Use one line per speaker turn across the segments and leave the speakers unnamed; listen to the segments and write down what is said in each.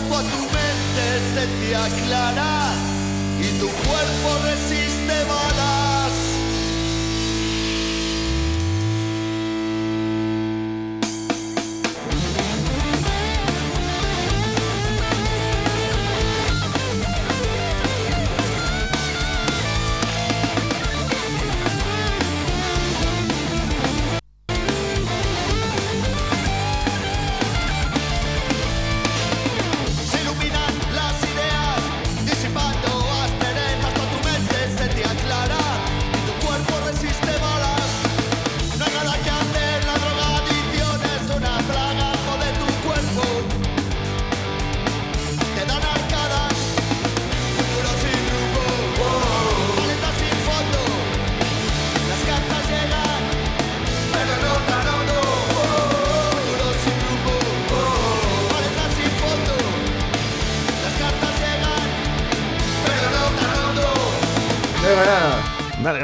mientras tu mente se te aclara y tu cuerpo resiste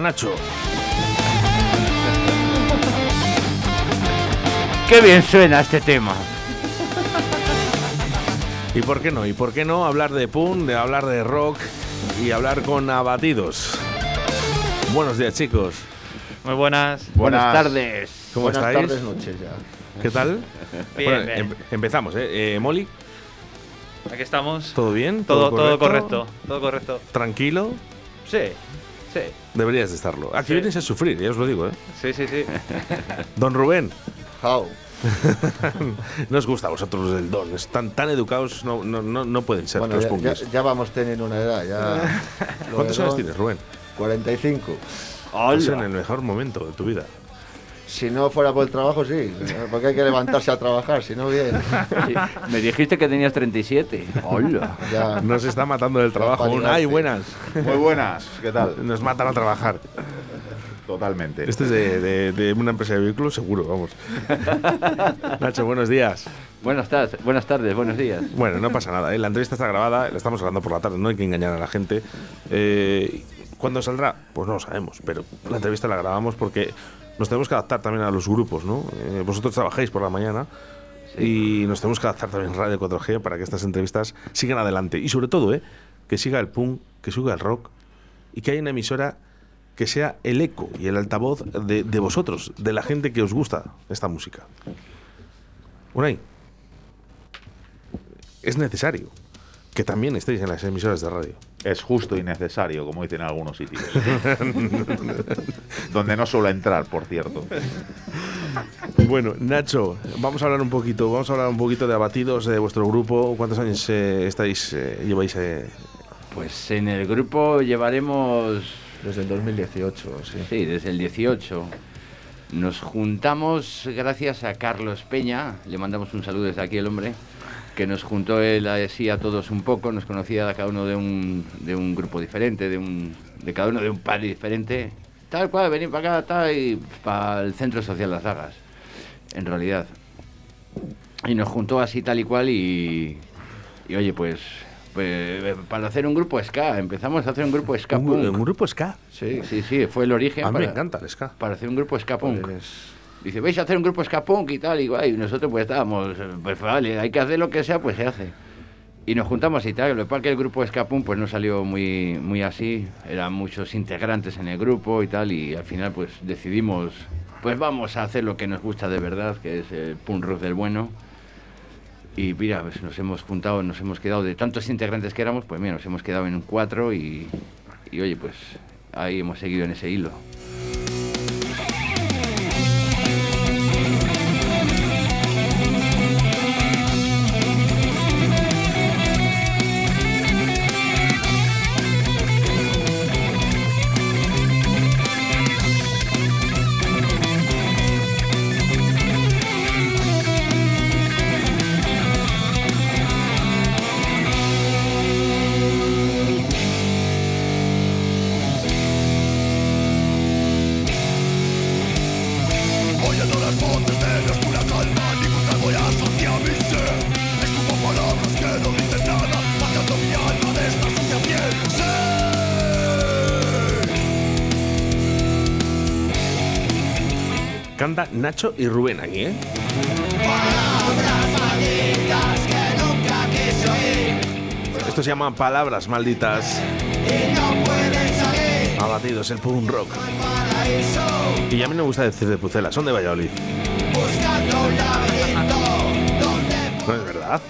Nacho.
Qué bien suena este tema.
¿Y por qué no? ¿Y por qué no hablar de punk, de hablar de rock y hablar con abatidos? Buenos días, chicos.
Muy buenas.
Buenas, tardes.
¿Cómo
Buenas
estáis?
tardes, noches ya.
¿Qué tal?
Bien,
Bueno,
bien.
em- empezamos, ¿eh? Eh, Molly,
Aquí estamos.
¿todo bien?
todo, todo correcto. Todo correcto.
¿Tranquilo?
Sí, sí,
Deberías de estarlo. Aquí
Sí.
vienes a sufrir, ya os lo digo, ¿eh?
sí, sí, sí.
Don Rubén,
How?
no os gusta a vosotros los del Don. Están tan educados, no, no, no, no pueden ser
Bueno,
los
ya, ya- ya vamos teniendo una edad, ya.
¿Cuántos años tienes, Rubén?
45.
Estás en el mejor momento de tu vida.
Si no fuera por el trabajo, sí. Porque hay que levantarse a trabajar, si no, bien.
Sí, Me dijiste que tenías 37. Hola.
Ya.
Nos está matando del trabajo. ¡Ay, buenas!
Muy buenas, ¿qué tal?
Nos matan a trabajar.
Totalmente.
Este es de, de- de una empresa de vehículos, seguro, vamos. Nacho, buenos días.
Buenas tardes, buenas tardes, buenos días.
Bueno, no pasa nada. ¿eh? La entrevista está grabada, la estamos grabando por la tarde, no hay que engañar a la gente. Eh, ¿Cuándo saldrá? Pues no lo sabemos, pero la entrevista la grabamos porque nos tenemos que adaptar también a los grupos, ¿no? Eh, vosotros trabajáis por la mañana y nos tenemos que adaptar también a Radio 4G para que estas entrevistas sigan adelante. Y sobre todo, ¿eh? que siga el punk, que siga el rock y que haya una emisora que sea el eco y el altavoz de, de vosotros, de la gente que os gusta esta música. Unai, es necesario que también estéis en las emisoras de radio.
Es justo y necesario, como dicen en algunos sitios. Donde no suelo entrar, por cierto.
Bueno, Nacho, vamos a hablar un poquito, vamos a hablar un poquito de abatidos de vuestro grupo. ¿Cuántos años eh, estáis eh, lleváis? eh?
Pues en el grupo llevaremos,
Desde el 2018, sí.
sí, desde el 18. Nos juntamos gracias a Carlos Peña, le mandamos un saludo desde aquí el hombre, que nos juntó él así a todos un poco, nos conocía a cada uno de un, de un grupo diferente, de, un, de cada uno de un par diferente. Tal cual, venir para acá, tal, y para el Centro Social Las Dagas, en realidad. Y nos juntó así tal y cual y, y oye, pues, pues para hacer un grupo ska, empezamos a hacer un grupo ska
Un,
punk.
un grupo ska.
Sí.
Sí, sí, fue el origen
A mí me encanta el ska.
para hacer un grupo ska punk.
Pues,
Dice, vais a hacer un grupo punk y tal, y, y nosotros pues estábamos, pues vale, hay que hacer lo que sea, pues se hace. Y nos juntamos y tal, lo que que el grupo punk pues no salió muy, muy así, eran muchos integrantes en el grupo y tal, y al final pues decidimos, pues vamos a hacer lo que nos gusta de verdad, que es el punk rock del bueno. Y mira, pues nos hemos juntado, nos hemos quedado de tantos integrantes que éramos, pues mira, nos hemos quedado en cuatro y, y oye, pues ahí hemos seguido en ese hilo.
Nacho y Rubén aquí, ¿eh? Esto se llama Palabras Malditas. Abatidos, el punk rock. Y a mí no me gusta decir de Pucela, son de Valladolid. No es verdad.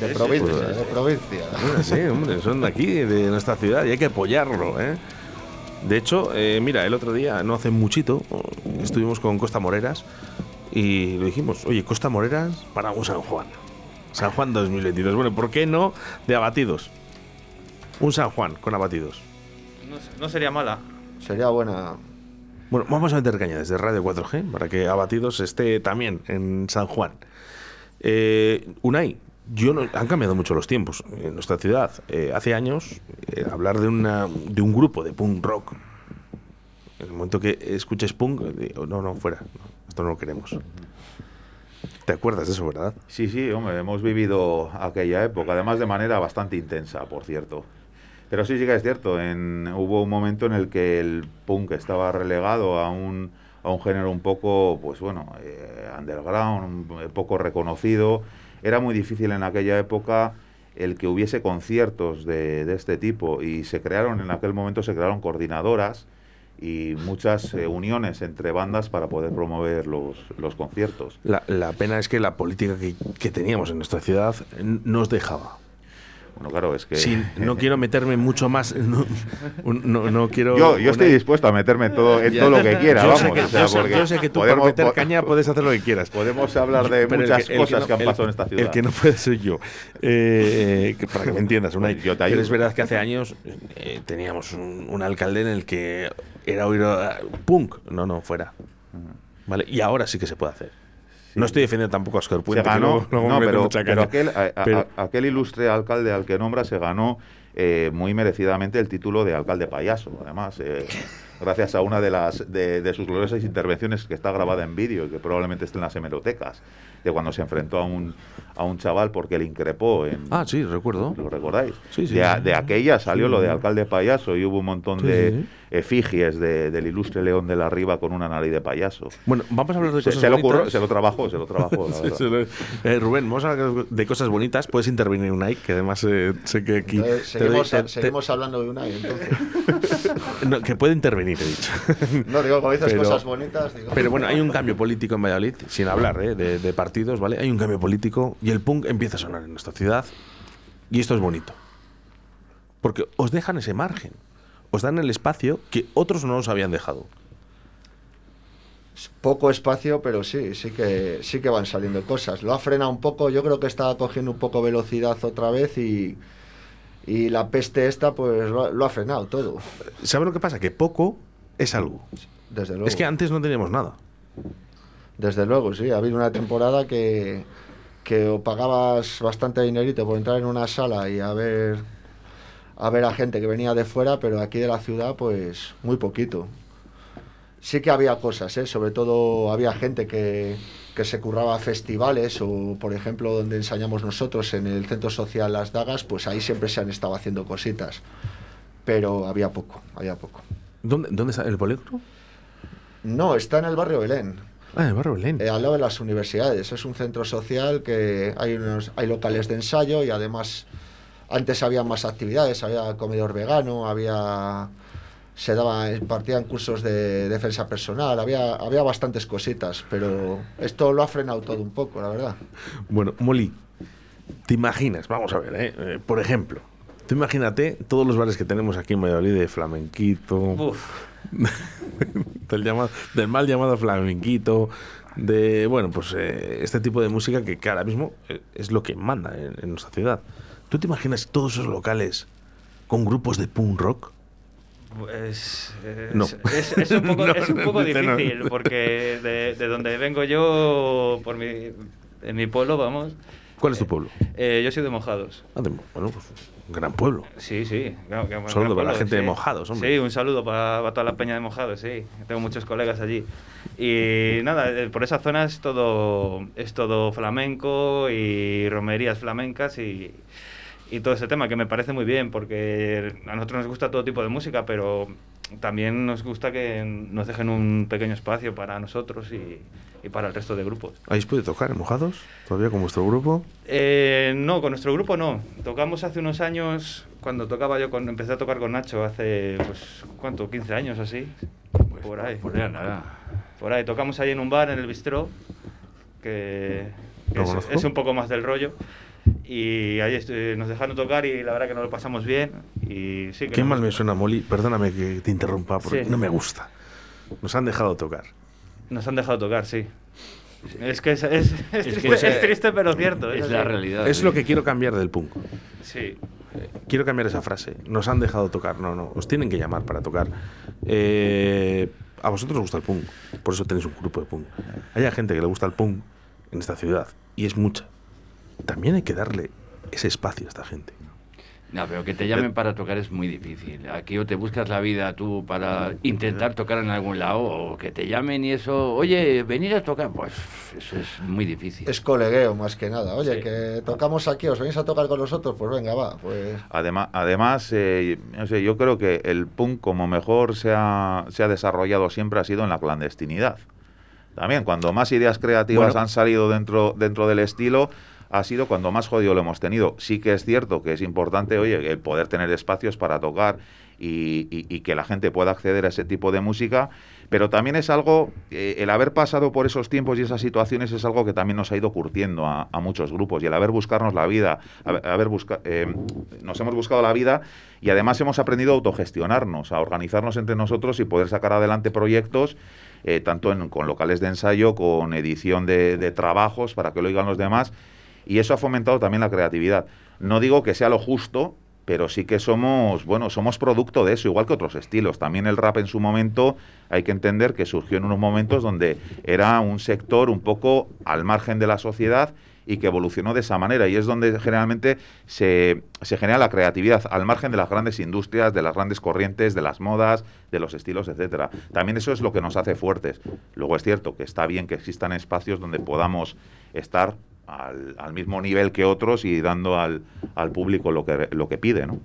De provincia,
pues,
de provincia.
Sí, hombre, son de aquí, de nuestra ciudad, y hay que apoyarlo, ¿eh? De hecho, eh, mira, el otro día, no hace muchito, estuvimos con Costa Moreras y le dijimos, oye, Costa Moreras para un San Juan. San Juan 2022. Bueno, ¿por qué no de abatidos? Un San Juan con abatidos.
No, no sería mala.
Sería buena.
Bueno, vamos a meter caña desde Radio 4G para que Abatidos esté también en San Juan. Eh, Unai, yo han cambiado mucho los tiempos en nuestra ciudad. Eh, hace años, eh, hablar de, una, de un grupo de punk rock, en el momento que escuches punk, eh, no, no, fuera, esto no lo queremos. ¿Te acuerdas de eso, verdad?
Sí, sí, hombre, hemos vivido aquella época, además de manera bastante intensa, por cierto. Pero sí, sí que es cierto, en, hubo un momento en el que el punk estaba relegado a un, a un género un poco, pues bueno, underground, un- poco reconocido. Era muy difícil en aquella época el que hubiese conciertos de, de este tipo y se crearon, en aquel momento se crearon coordinadoras y muchas eh, uniones entre bandas para poder promover los, los conciertos.
La, la pena es que la política que, que teníamos en nuestra ciudad nos dejaba.
Bueno, claro, es que...
Sí, no quiero meterme mucho más. No, no, no quiero.
Yo, yo estoy dispuesto a meterme en todo, en todo lo que quiera,
yo
vamos.
sé que,
o sea,
yo sé-
porque
yo sé que tú
podemos-
por meter caña puedes hacer lo que quieras.
Podemos hablar de
Pero
muchas
que- el que
cosas
no-
que han
el-
pasado en esta ciudad.
El que no puede ser yo. Eh, que- para que me entiendas.
Pues yo te
Pero es verdad que hace años eh, teníamos un, un alcalde en el que era oír ah, punk. No, no, fuera. ¿Vale? Y ahora sí que se puede hacer. No estoy defendiendo tampoco a Oscar
se
Puente. que
ganó,
luego- luego
no,
me
pero,
mucha
pero
caña.
aquel, a- a-
Pero-
a- aquel ilustre alcalde al que nombra se ganó eh, muy merecidamente el título de alcalde payaso, además, eh, gracias a una de las de, de sus gloriosas intervenciones que está grabada en vídeo y que probablemente esté en las hemerotecas, de cuando se enfrentó a un, a un chaval porque le increpó en,
Ah, sí, recuerdo.
¿Lo recordáis?
Sí, sí,
de, a- de aquella salió
Sí.
lo de alcalde payaso y hubo un montón
Sí,
de
sí,
efigies de- del ilustre León de la Riva con una nariz de payaso.
Bueno, vamos a hablar de
Se,
cosas
se lo
bonitas.
ocurrió, se lo trabajó, se lo trabajó, la
Sí,
verdad.
se lo- Eh, Rubén, vamos a hablar de cosas bonitas. Puedes intervenir, Unai, que además eh, sé que aquí.
Entonces,
te doy-
seguimos,
te-
seguimos hablando de una y entonces.
no, que puede intervenir, he dicho.
No, digo, como dices
Pero-
cosas bonitas, digo.
Pero bueno, hay un cambio político en Valladolid, sin hablar eh, de, de partidos, ¿vale? Hay un cambio político y el punk empieza a sonar en nuestra ciudad y esto es bonito. Porque os dejan ese margen, os dan el espacio que otros no os habían dejado.
Poco espacio, pero sí, sí que, sí que van saliendo cosas. Lo ha frenado un poco, yo creo que está cogiendo un poco velocidad otra vez y, y la peste esta, pues lo, ha- lo ha frenado todo,
¿Sabes lo que pasa? Que poco es algo.
desde luego.
Es que antes no teníamos nada.
Desde luego, sí. Ha habido una temporada que, que o pagabas bastante dinerito por entrar en una sala y a ver, a ver a gente que venía de fuera, pero aquí de la ciudad, pues muy poquito. Sí que había cosas, ¿eh? sobre todo había gente que, que se curraba festivales o, por ejemplo, donde ensayamos nosotros en el Centro Social Las Dagas, pues ahí siempre se han estado haciendo cositas. Pero había poco, había poco.
¿Dónde, dónde está el polígono?
No, está en el barrio Belén.
Ah, en el barrio Belén.
Eh, al lado de las universidades. Es un centro social que hay, unos, hay locales de ensayo y además antes había más actividades, había comedor vegano, había se daba, impartían cursos de defensa personal, había, había bastantes cositas, pero esto lo ha frenado todo un poco, la verdad.
Bueno, Molly, ¿te imaginas? Vamos a ver, ¿eh? Eh, por ejemplo, tú imagínate todos los bares que tenemos aquí en Valladolid de flamenquito,
Uf,
del, llamado, del mal llamado flamenquito, de, bueno, pues eh, este tipo de música que, que ahora mismo eh, es lo que manda en, en nuestra ciudad. ¿Tú te imaginas todos esos locales con grupos de punk rock?
Pues. Es,
No.
es, es un poco,
No,
es un poco
dice no.
difícil, porque de, de donde vengo yo, por mi, en mi pueblo, vamos.
¿Cuál es tu pueblo?
eh, yo soy de Mojados.
Ah, de- bueno, pues un gran pueblo.
Sí, sí. Claro, que-
Un saludo para la gente de
sí.
Mojados, hombre.
Sí, un saludo para, para toda la peña de Mojados, sí. Tengo muchos colegas allí. Y nada, eh, por esa zona es todo, es todo flamenco y romerías flamencas y, y todo ese tema, que me parece muy bien, porque a nosotros nos gusta todo tipo de música, pero también nos gusta que nos dejen un pequeño espacio para nosotros y, y para el resto de grupos.
¿Habéis podido tocar en Mojados todavía con vuestro grupo?
Eh, no, con nuestro grupo no. Tocamos hace unos años, cuando tocaba yo, con, empecé a tocar con Nacho hace, pues, ¿cuánto? 15 años así.
Pues
por ahí.
Por ahí nada.
Por ahí. Tocamos ahí en un bar, en el Bistró, que, que es, es un poco más del rollo. Y ahí estu- nos dejaron tocar y la verdad que nos lo pasamos bien. Y sí que
Qué mal me suena, Molly. Perdóname que te interrumpa, porque
Sí.
no me gusta. Nos han dejado tocar.
Nos han dejado tocar, sí. Es que es, es- es
que
triste,
es-
es triste, pero cierto.
Es la realidad.
Es
sí.
lo que quiero cambiar del punk.
Sí.
Quiero cambiar esa frase. Nos han dejado tocar. No, no. Os tienen que llamar para tocar. Eh, a vosotros os gusta el punk. Por eso tenéis un grupo de punk. Hay gente que le gusta el punk en esta ciudad. Y es mucha. También hay que darle ese espacio a esta gente.
No, pero que te llamen para tocar es muy difícil. Aquí o te buscas la vida tú para intentar tocar en algún lado, o que te llamen y eso, oye, venir a tocar, pues eso es muy difícil.
Es colegueo más que nada. Oye,
Sí.
que tocamos aquí, os venís a tocar con nosotros, pues venga, va. Pues
Además, además eh, no sé, yo creo que el punk como mejor se ha, se ha desarrollado siempre ha sido en la clandestinidad. También, cuando más ideas creativas
Bueno.
han salido dentro, dentro del estilo, ha sido cuando más jodido lo hemos tenido. Sí que es cierto que es importante, oye, el poder tener espacios para tocar y, y- que la gente pueda acceder a ese tipo de música, pero también es algo, eh, el haber pasado por esos tiempos y esas situaciones es algo que también nos ha ido curtiendo a, muchos grupos y el haber buscarnos la vida, haber, eh, nos hemos buscado la vida y además hemos aprendido a autogestionarnos, a organizarnos entre nosotros y poder sacar adelante proyectos eh, tanto en- con locales de ensayo, con edición de, de trabajos para que lo oigan los demás. Y eso ha fomentado también la creatividad. No digo que sea lo justo, pero sí que somos, bueno, somos producto de eso, igual que otros estilos. También el rap en su momento hay que entender que surgió en unos momentos donde era un sector un poco al margen de la sociedad y que evolucionó de esa manera. Y es donde generalmente se, se genera la creatividad, al margen de las grandes industrias, de las grandes corrientes, de las modas, de los estilos, etcétera. También eso es lo que nos hace fuertes. Luego es cierto que está bien que existan espacios donde podamos estar al, al mismo nivel que otros y dando al, al público lo que, lo que pide, ¿no?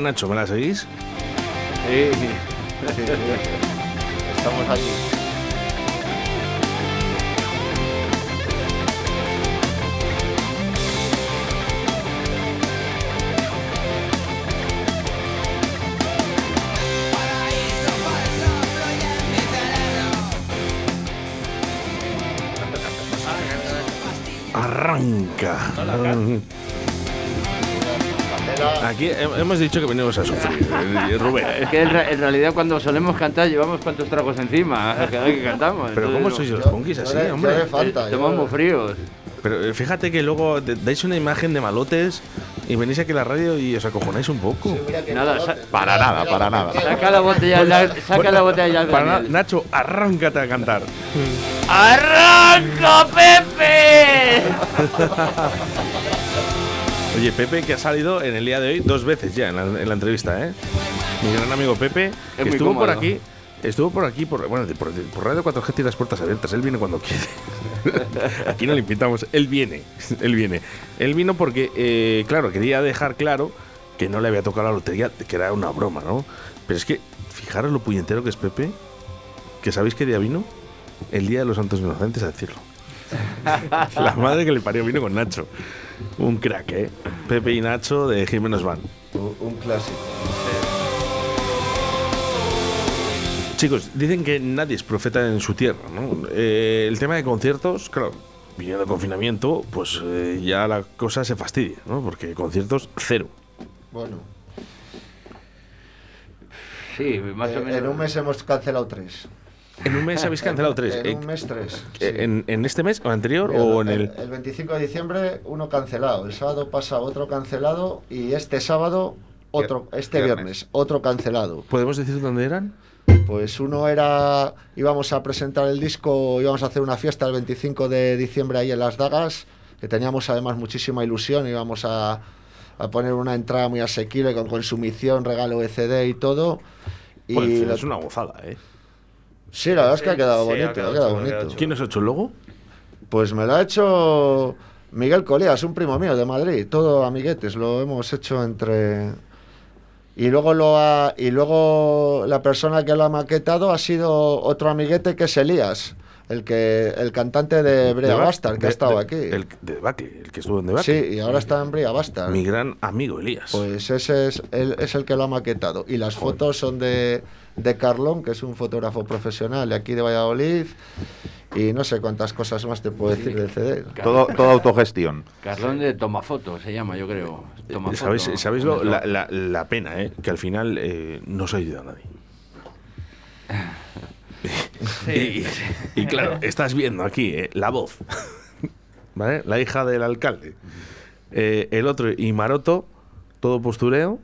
Nacho, ¿me la seguís?
Sí.
Sí, sí. Estamos aquí.
Arranca. Aquí he- hemos dicho que venimos a sufrir, eh, Rubén.
Es que en, re- en realidad cuando solemos cantar llevamos cuantos tragos encima cada vez que cantamos.
Pero ¿cómo sois los punkis así, hombre?
falta.
Muy fríos.
Pero eh, fíjate que luego dais una imagen de malotes y venís aquí a la radio y os acojonáis un poco.
Sí,
Nada,
para nada, para nada.
Saca la botella, de- saca la botella
Para. Nacho, arráncate a cantar.
¡Arranca, Pepe!
Oye, Pepe, que ha salido en el día de hoy dos veces ya en la, en la entrevista, ¿eh? Mi gran amigo Pepe, que estuvo por aquí. Estuvo por aquí, por, bueno, por, por Radio 4G tiene las puertas abiertas. Él viene cuando quiere. aquí no le invitamos. Él viene. Él viene. Él vino porque, eh, claro, quería dejar claro que no le había tocado la lotería, que era una broma, ¿no? Pero es que, fijaros lo puñetero que es Pepe, que sabéis qué día vino. El día de los Santos Inocentes a decirlo. La madre que le parió vino con Nacho. Un crack, ¿eh? Pepe y Nacho de Jiménez Van.
Un, un clásico.
Chicos, dicen que nadie es profeta en su tierra, ¿no? Eh, el tema de conciertos, claro, viniendo de confinamiento, pues eh, ya la cosa se fastidia, ¿no? Porque conciertos, cero.
Bueno,
Sí, más o
eh,
menos.
en un mes hemos cancelado tres.
En un mes habéis cancelado tres.
En
Eh,
un mes tres.
eh,
sí.
en, en este mes o anterior
Mira,
o en el...?
el 25 de diciembre uno cancelado, el sábado pasado otro cancelado y este sábado otro, este
Viernes.
viernes otro cancelado.
¿Podemos decir dónde eran?
Pues uno era, íbamos a presentar el disco, íbamos a hacer una fiesta el 25 de diciembre ahí en Las Dagas, que teníamos además muchísima ilusión, íbamos a, a poner una entrada muy asequible con consumición, regalo de CD y todo. Y
Joder,
lo-
es una gozada, ¿eh?
Sí, la verdad es que ha quedado
Sí, ha
bonito,
quedado
ha quedado
chulo, ha quedado
bonito.
¿Quién os ha hecho el logo?
Pues me lo ha hecho Miguel Colías, un primo mío de Madrid, todo amiguetes, lo hemos hecho entre y luego lo ha- y luego la persona que lo ha maquetado ha sido otro amiguete que es Elías, el que el cantante de Brea
De
Bastard que
de-
ha estado
de-
aquí.
El de Debacle, el que estuvo en
sí,
Debacle.
y ahora está en Brea Bastard.
Mi gran amigo Elías.
Pues ese es el, es el que lo ha maquetado. Y las
Joder.
fotos son de, de Carlón, que es un fotógrafo profesional de aquí de Valladolid. Y no sé cuántas cosas más te puedo decir del CD.
Todo, toda autogestión.
Carlón de Tomafoto se llama, yo creo. Tomafoto.
¿Sabéis, sabéis lo- la, la- la pena, eh? Que al final eh, no se ha ayudado a nadie. y, y claro, estás viendo aquí eh, la voz, ¿vale? La hija del alcalde. Eh, el otro, y Maroto, todo postureo,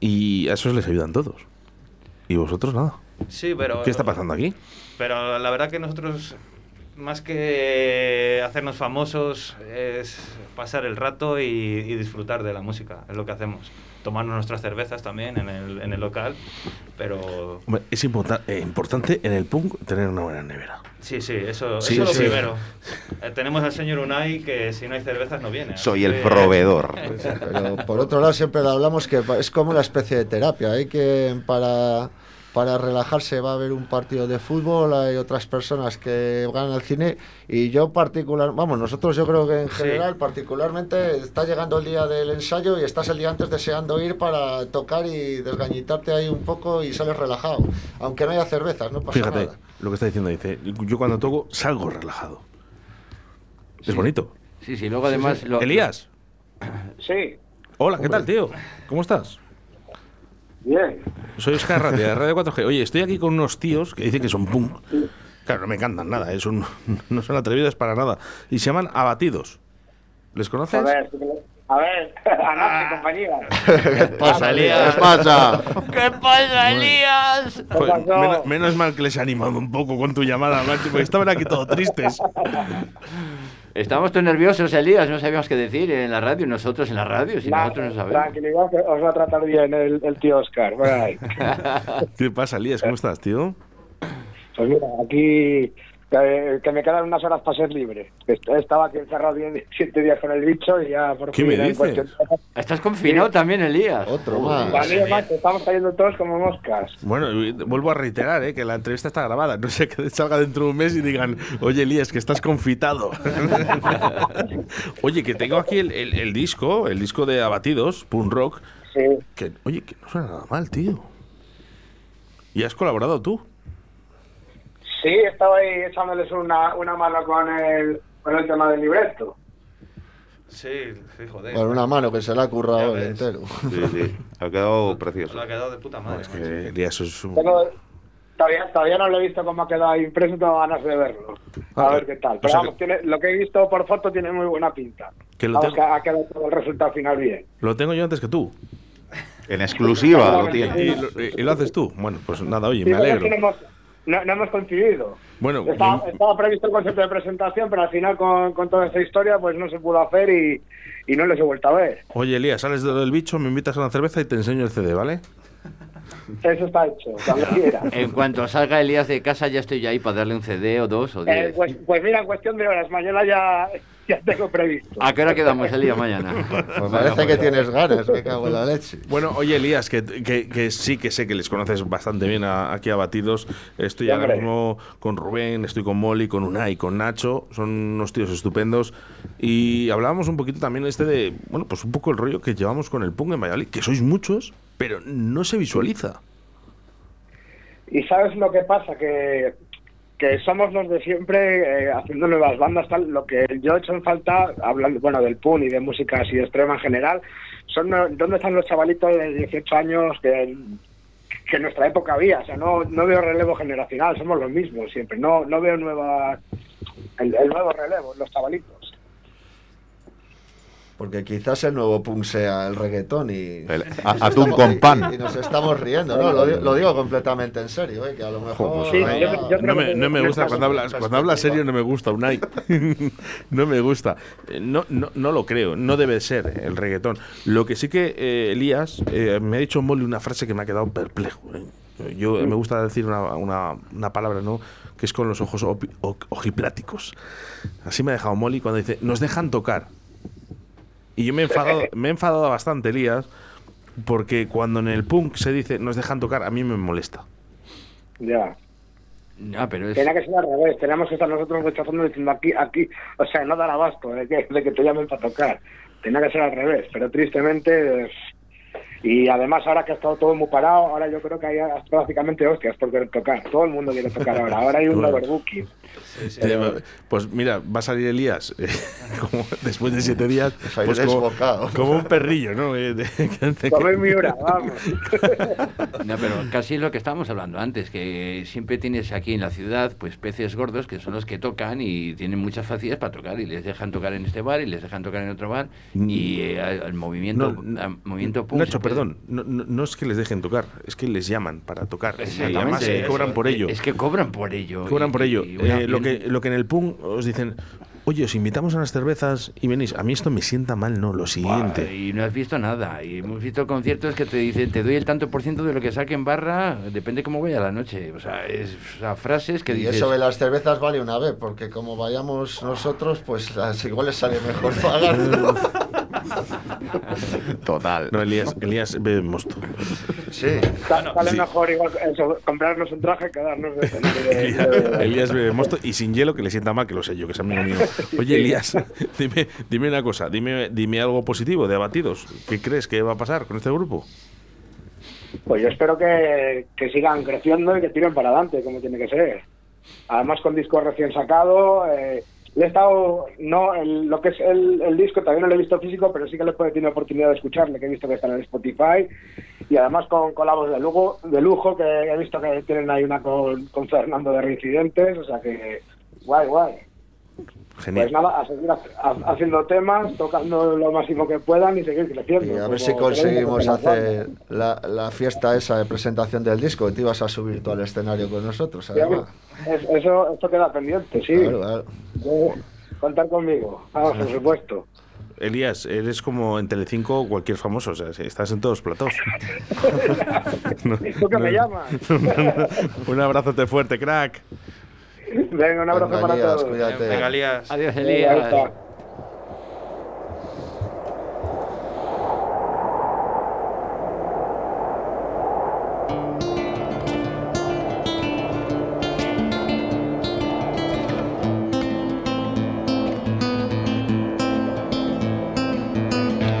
y a esos les ayudan todos. Y vosotros nada.
Sí, pero.
¿Qué está pasando aquí?
Pero la verdad que nosotros, más que hacernos famosos, es pasar el rato y, y disfrutar de la música. Es lo que hacemos. Tomarnos nuestras cervezas también en el, en el local. Pero
Hombre, es eh, importante en el punk tener una buena nevera.
Sí, sí, eso,
Sí,
eso es
sí.
lo primero. Eh, tenemos al señor Unai que si no hay cervezas no viene.
Soy el
que-
proveedor.
Pero por otro lado siempre le hablamos que es como una especie de terapia. Hay que para, para relajarse va a haber un partido de fútbol, hay otras personas que van al cine y yo particular, vamos, nosotros yo creo que en
Sí.
general particularmente está llegando el día del ensayo y estás el día antes deseando ir para tocar y desgañitarte ahí un poco y sales relajado. Aunque no haya cervezas, no pasa
Fíjate,
nada.
lo que está diciendo, dice, yo cuando toco salgo relajado. Es bonito.
Sí, sí, luego además. lo-
Elías,
Sí,
hola, ¿qué tal, tío? ¿Cómo estás?
Bien.
Soy Oscar Ratti, de Radio 4G. Oye, estoy aquí con unos tíos que dicen que son punk. Claro, no me encantan nada, ¿eh? Son- no son atrevidos para nada. Y se llaman Abatidos. ¿Les conoces?
A ver, a ver, anoche, compañía.
¿Qué pasa, Elías?
¿Qué pasa?
¿Qué pasa, Elías?
Joder,
pasó?
menos, menos mal que les he animado un poco con tu llamada, macho, porque estaban aquí todos tristes.
Estábamos todos nerviosos, Elías, no sabíamos qué decir en la radio, nosotros en la radio, si nosotros no sabemos.
Tranquilidad, que os va a tratar bien el, el tío Oscar.
¿Qué pasa, Elías? ¿Cómo estás, tío?
Pues mira, aquí que, que me quedan unas horas para ser libre. Est- Estaba aquí encerrado bien- siete días con el bicho y ya por
¿Qué
fin.
me dices?
cuestión-
Estás confinado también, Elías.
Otro más.
Vale, macho, estamos cayendo todos como moscas.
Bueno, vuelvo a reiterar ¿eh? que la entrevista está grabada. No sé que salga dentro de un mes y digan, oye, Elías, que estás confitado. oye, que tengo aquí el, el- el disco, el disco de Abatidos, Punk Rock,
Sí.
que, oye, que no suena nada mal, tío. ¿Y has colaborado tú?
Sí, estaba ahí echándoles una, una mano con el, con el tema del libreto.
Sí, sí, joder.
Bueno, una mano que se la ha currado el entero.
Sí, sí. Ha quedado precioso.
Lo ha quedado de puta madre.
Es que, eso es un...
Pero todavía, todavía no lo he visto cómo ha quedado impreso, tengo ganas de verlo. A
Ah,
ver qué tal.
o
Pero
sea
vamos,
que-
tiene, lo que he visto por foto tiene muy buena pinta.
Que lo
vamos,
tengo-
que ha quedado todo el resultado final bien.
Lo tengo yo antes que tú.
En exclusiva lo
Y,
tiene.
lo, y lo haces tú. Bueno, pues nada, oye,
Sí,
me alegro.
No hemos, no, no hemos coincidido.
Bueno,
Estaba, estaba previsto el concepto de presentación, pero al final con, con toda esta historia pues no se pudo hacer y, y no les he vuelto a ver.
oye, Elías, sales del bicho, me invitas a una cerveza y te enseño el CD, ¿vale?
Eso está hecho, cuando quiera.
En cuanto salga Elías de casa, ya estoy ahí para darle un CD o dos o
Eh,
diez.
pues, pues mira, en cuestión de horas, mañana ya, ya tengo previsto.
¿A qué hora quedamos, Elías, mañana?
Pues parece que tienes ganas, me cago en la leche.
Bueno, oye, Elías, que, que- que sí que sé que les conoces bastante bien a- aquí a Batidos. Estoy ahora mismo con Rubén, estoy con Molly, con Unai, con Nacho. Son unos tíos estupendos. Y hablábamos un poquito también este de, bueno, pues un poco el rollo que llevamos con el punk en Valladolid, que sois muchos, pero no se visualiza.
Y sabes lo que pasa, que, que somos los de siempre eh, haciendo nuevas bandas, tal. Lo que yo he hecho en falta, hablando bueno del punk y de música así de extrema en general, son dónde están los chavalitos de 18 años que, que en nuestra época había. O sea, no, no veo relevo generacional, somos los mismos siempre. No, no veo nueva, el, el nuevo relevo, los chavalitos.
Porque quizás el nuevo punk sea el reggaetón y...
El- a- atún
estamos-
con pan.
Y, nos estamos riendo, ¿no? Lo, di- lo digo completamente en serio, ¿eh? Que a lo mejor...
Sí, yo-
va-
yo-
No me, no me
en
gusta cuando hablas, cuando hablas serio, no me gusta, Unai. no me gusta. Eh, No, no, no lo creo, no debe ser el reggaetón. Lo que sí que eh, Elías eh, me ha dicho Molly una frase que me ha quedado perplejo. eh. Yo eh, me gusta decir una, una- una palabra, ¿no? Que es con los ojos ojipláticos. Así me ha dejado Molly cuando dice, nos dejan tocar. Y yo me he enfadado, me he enfadado bastante, Elías, porque cuando en el punk se dice, nos dejan tocar, a mí me molesta.
Ya.
Ah, pero es...
Tenía que ser al revés, teníamos que estar nosotros rechazando diciendo aquí, aquí, o sea, no dar abasto de que, de que te llamen para tocar. Tenía que ser al revés, pero tristemente. Y además, ahora que ha estado todo muy parado, ahora yo creo que hay prácticamente hostias por querer tocar. Todo el mundo quiere tocar ahora. Ahora hay un
Bueno.
overbooking.
Eh, pues mira, va a salir Elías eh, como después de siete días,
ahí
pues como, como un perrillo, ¿no? Eh,
mi hora, vamos.
No, pero casi es lo que estábamos hablando antes, que siempre tienes aquí en la ciudad pues peces gordos que son los que tocan y tienen muchas facilidades para tocar y les dejan tocar en este bar y les dejan tocar en otro bar y eh, al movimiento,
No,
al movimiento punk
perdón, no, no- no es que les dejen tocar, es que les llaman para tocar. Y además
eso,
cobran por ello.
Es que cobran por ello.
Cobran
y-
por ello.
y
Eh, lo, que, lo que en el punk os dicen, oye, os invitamos a unas cervezas y venís. A mí esto me sienta mal, no, lo
Buah,
siguiente.
Y no has visto nada. Y hemos visto conciertos que te dicen, te doy el tanto por ciento de lo que saque en barra, depende cómo vaya la noche. O sea, es, o sea, frases que
Y
dices...
eso de las cervezas vale una vez, porque como vayamos nosotros, pues las igual les sale mejor pagarlo.
Total.
No, Elías, Elías bebe mosto.
Sí.
Sa- Sale
sí.
mejor igual eso, comprarnos un traje que darnos de, de- de- de-
Elías bebe mosto y sin hielo que le sienta mal, que lo sé yo, que es amigo mío. Oye, Elías, dime, dime una cosa, dime, dime algo positivo de abatidos. ¿Qué crees que va a pasar con este grupo?
Pues yo espero que, que sigan creciendo y que tiren para adelante, como tiene que ser. Además, con disco recién sacado, eh, le he estado, no, el- lo que es el, el disco todavía no lo he visto físico, pero sí que le he tenido oportunidad de escucharle, que he visto que está en Spotify. Y además con colabos de lujo, de lujo que he visto que tienen ahí una con, con Fernando de Reincidentes, o sea que guay, guay.
Genial.
Pues nada, a seguir ha- ha- haciendo temas, tocando lo máximo que puedan y seguir creciendo.
Y a ver si conseguimos
hacer
la, la fiesta esa de presentación del disco, que te ibas a subir tú al escenario con nosotros, además.
Es- Eso, esto queda pendiente, sí.
Claro, claro.
Yo- contar conmigo. Vamos, por supuesto.
Elías, eres como en Telecinco cualquier famoso, o sea, estás en todos los platos.
¿Tú que me llamas?
Un abrazote fuerte, crack.
Venga, un abrazo
Venga,
para
Elías,
todos.
cuídate.
Venga, Elías.
Adiós, Elías.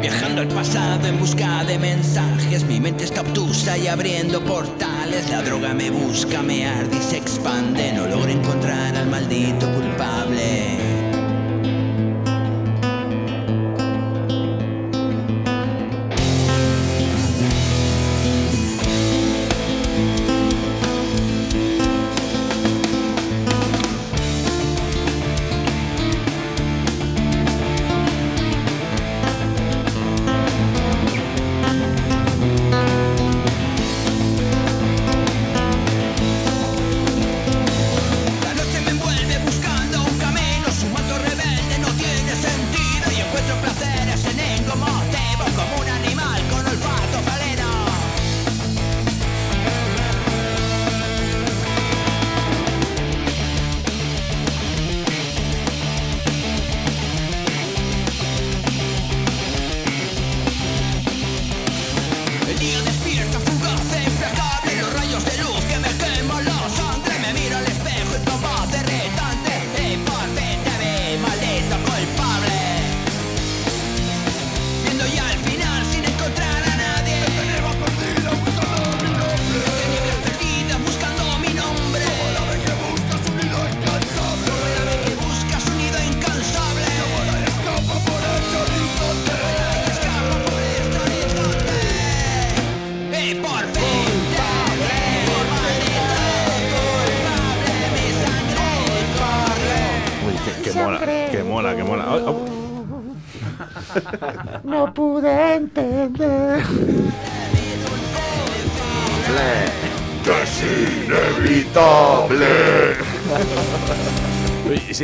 Viajando al pasado en busca de mensajes, mi mente está obtusa y abriendo portales. La droga me busca, me arde y se expande. No logro encontrar al maldito culpable.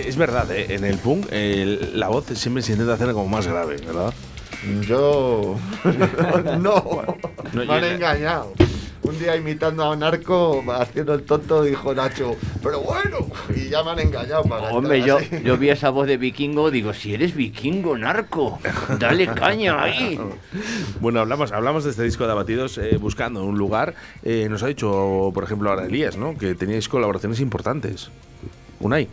Es, verdad, ¿eh? en el punk el- la voz siempre se intenta hacer como más grave, ¿verdad?
Yo. no.
No,
me han engañado. Un día imitando a un narco, haciendo el tonto, dijo Nacho, pero bueno, y ya me han engañado para
Hombre, yo,
así.
yo vi esa voz de vikingo, digo, si eres vikingo, narco, dale caña ahí.
Bueno, hablamos, hablamos de este disco de Abatidos eh, buscando un lugar. Eh, nos ha dicho, por ejemplo, ahora Elías, ¿no? Que teníais colaboraciones importantes. Unai.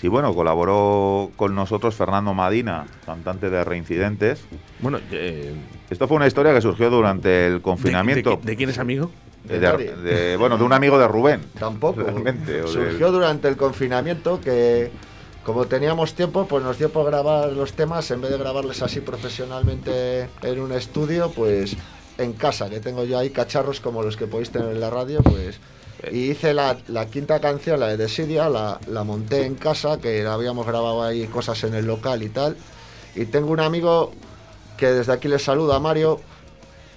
Sí, bueno, colaboró con nosotros Fernando Madina, cantante de Reincidentes.
Bueno, eh,
Esto fue una historia que surgió durante el
¿de,
confinamiento.
de- de quién es amigo?
de-
De nadie.
de- bueno, de un amigo de Rubén.
Tampoco.
Realmente,
Surgió
del-
durante el confinamiento que, como teníamos tiempo, pues nos dio por grabar los temas, en vez de grabarles así profesionalmente en un estudio, pues en casa, que tengo yo ahí cacharros como los que podéis tener en la radio, pues... Y hice la, la quinta canción, la de Desidia, la, la monté en casa, que la habíamos grabado ahí cosas en el local y tal. Y tengo un amigo que desde aquí le saluda, Mario,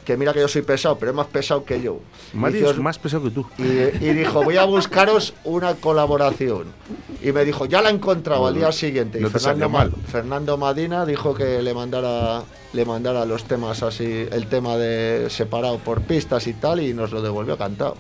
que mira que yo soy pesado, pero es más pesado que yo.
Mario es más pesado que tú.
y, y dijo, voy a buscaros una colaboración. Y me dijo, ya la he encontrado al día siguiente.
No
Fernando,
mal.
Fernando Madina dijo que le mandara, le mandara los temas así, el tema de separado por pistas y tal, y nos lo devolvió cantado.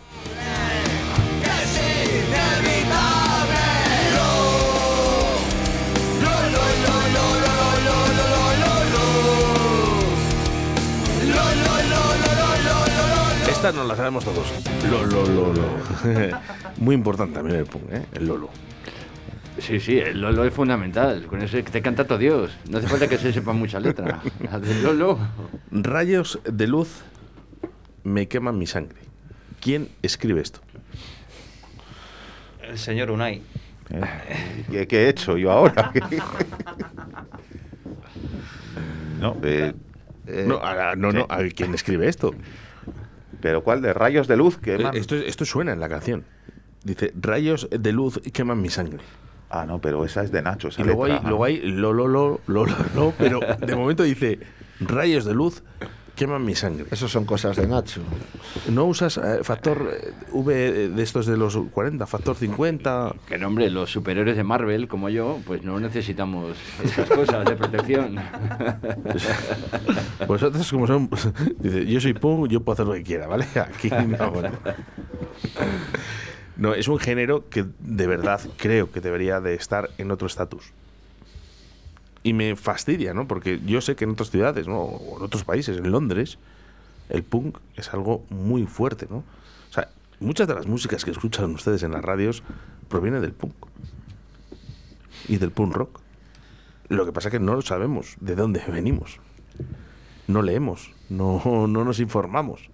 Esta nos la sabemos todos. Lo, lo, lo, lo. Muy importante también el punk, ¿eh? El Lolo.
Sí, sí, el Lolo es fundamental. Con eso te canta todo Dios. No hace falta que se sepa mucha letra. La del Lolo.
Rayos de luz me queman mi sangre. ¿Quién escribe esto?
El señor Unai.
¿eh? ¿Qué, qué he hecho yo ahora? no, eh,
Eh,
no, no, no, ¿quién escribe esto?
Pero ¿cuál de rayos de luz? que
Eh, Esto, esto suena en la canción. Dice, rayos de luz queman mi sangre.
Ah, no, pero esa es de Nacho. esa
Y luego hay, luego hay lo, lo, lo, lo, lo, lo, pero de momento dice, rayos de luz queman mi sangre.
Eso son cosas de Nacho.
¿No usas eh, factor eh, V de estos de los 40, factor 50?
Que no, hombre, los superhéroes de Marvel, como yo, pues no necesitamos esas cosas de protección.
Vosotros como son... Dice, yo soy punk, yo puedo hacer lo que quiera, ¿vale? Aquí no, bueno. No, es un género que de verdad creo que debería de estar en otro estatus. Y me fastidia, ¿no? Porque yo sé que en otras ciudades, ¿no? O en otros países, en Londres, el punk es algo muy fuerte, ¿no? O sea, muchas de las músicas que escuchan ustedes en las radios provienen del punk. Y del punk rock. Lo que pasa es que no lo sabemos de dónde venimos. No leemos, no, no nos informamos.